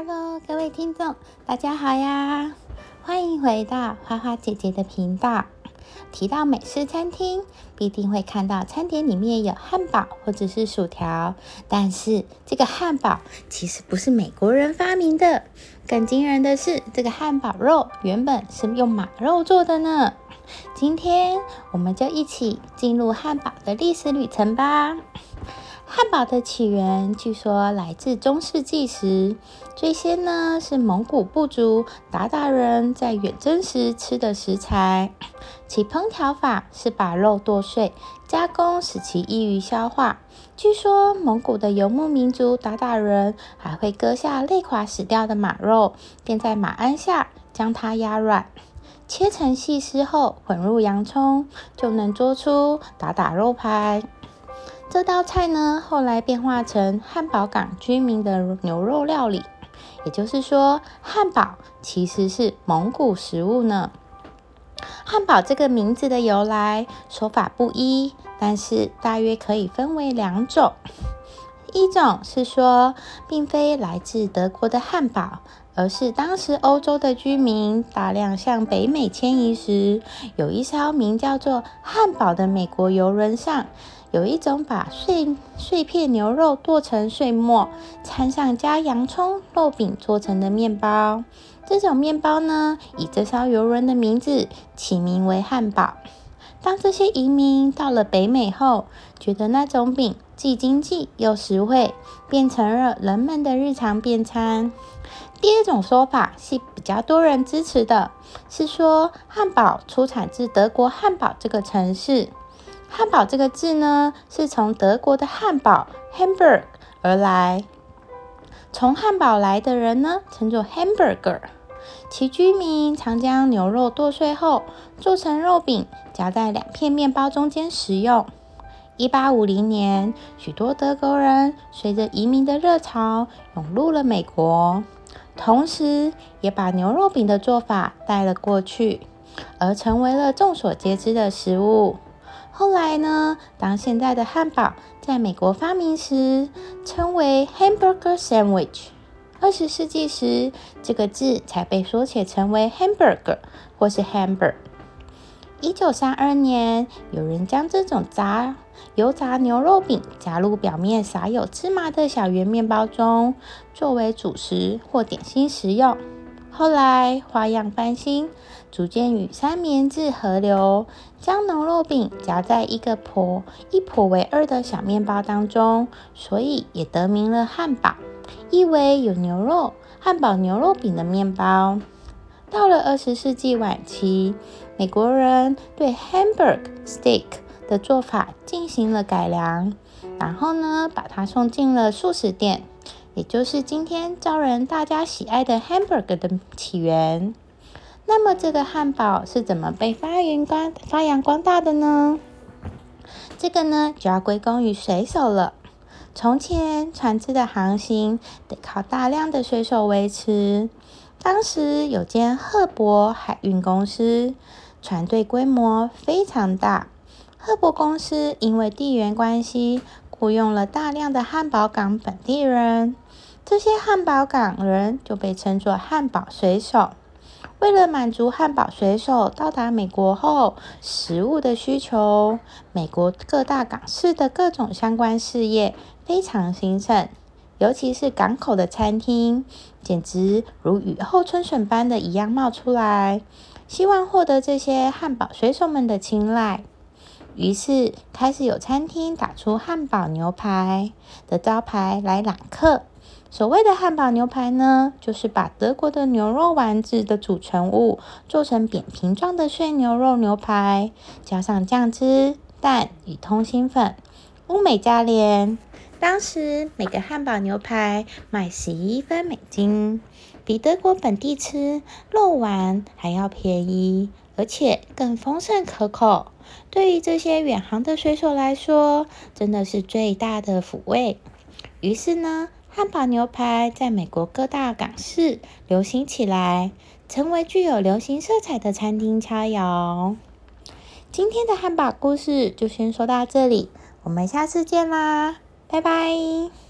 Hello，各位听众，大家好呀！欢迎回到花花姐姐的频道。提到美式餐厅，必定会看到餐点里面有汉堡或者是薯条。但是这个汉堡其实不是美国人发明的。更惊人的是，这个汉堡肉原本是用马肉做的呢。今天我们就一起进入汉堡的历史旅程吧。汉堡的起源据说来自中世纪时，最先呢是蒙古部族鞑靼人在远征时吃的食材。其烹调法是把肉剁碎，加工使其易于消化。据说蒙古的游牧民族鞑靼人还会割下累垮死掉的马肉，便在马鞍下将它压软，切成细丝后混入洋葱，就能做出鞑靼肉排。这道菜呢，后来变化成汉堡港居民的牛肉料理。也就是说，汉堡其实是蒙古食物呢。汉堡这个名字的由来说法不一，但是大约可以分为两种。一种是说，并非来自德国的汉堡，而是当时欧洲的居民大量向北美迁移时，有一艘名叫做汉堡的美国游轮上。有一种把碎碎片牛肉剁成碎末，掺上加洋葱、肉饼做成的面包。这种面包呢，以这艘游轮的名字起名为汉堡。当这些移民到了北美后，觉得那种饼既经济又实惠，变成了人们的日常便餐。第二种说法是比较多人支持的，是说汉堡出产自德国汉堡这个城市。汉堡这个字呢，是从德国的汉堡 （Hamburg） 而来。从汉堡来的人呢，称作 Hamburger。其居民常将牛肉剁碎后做成肉饼，夹在两片面包中间食用。一八五零年，许多德国人随着移民的热潮涌入了美国，同时也把牛肉饼的做法带了过去，而成为了众所皆知的食物。后来呢？当现在的汉堡在美国发明时，称为 hamburger sandwich。二十世纪时，这个字才被缩写成为 hamburger 或是 hamburger。一九三二年，有人将这种炸油炸牛肉饼加入表面撒有芝麻的小圆面包中，作为主食或点心食用。后来花样翻新，逐渐与三明治合流，将牛肉饼夹在一个剖一剖为二的小面包当中，所以也得名了汉堡，意为有牛肉汉堡牛肉饼的面包。到了二十世纪晚期，美国人对 hamburger steak 的做法进行了改良，然后呢，把它送进了素食店。也就是今天招人大家喜爱的 hamburger 的起源。那么，这个汉堡是怎么被发扬光发扬光大的呢？这个呢，就要归功于水手了。从前，船只的航行得靠大量的水手维持。当时有间赫伯海运公司，船队规模非常大。赫伯公司因为地缘关系，雇佣了大量的汉堡港本地人。这些汉堡港人就被称作汉堡水手。为了满足汉堡水手到达美国后食物的需求，美国各大港市的各种相关事业非常兴盛，尤其是港口的餐厅，简直如雨后春笋般的一样冒出来，希望获得这些汉堡水手们的青睐。于是开始有餐厅打出汉堡牛排的招牌来揽客。所谓的汉堡牛排呢，就是把德国的牛肉丸子的组成物做成扁平状的碎牛肉牛排，加上酱汁、蛋与通心粉，物美价廉。当时每个汉堡牛排卖十一分美金，比德国本地吃肉丸还要便宜，而且更丰盛可口。对于这些远航的水手来说，真的是最大的抚慰。于是呢。汉堡牛排在美国各大港市流行起来，成为具有流行色彩的餐厅佳肴。今天的汉堡故事就先说到这里，我们下次见啦，拜拜。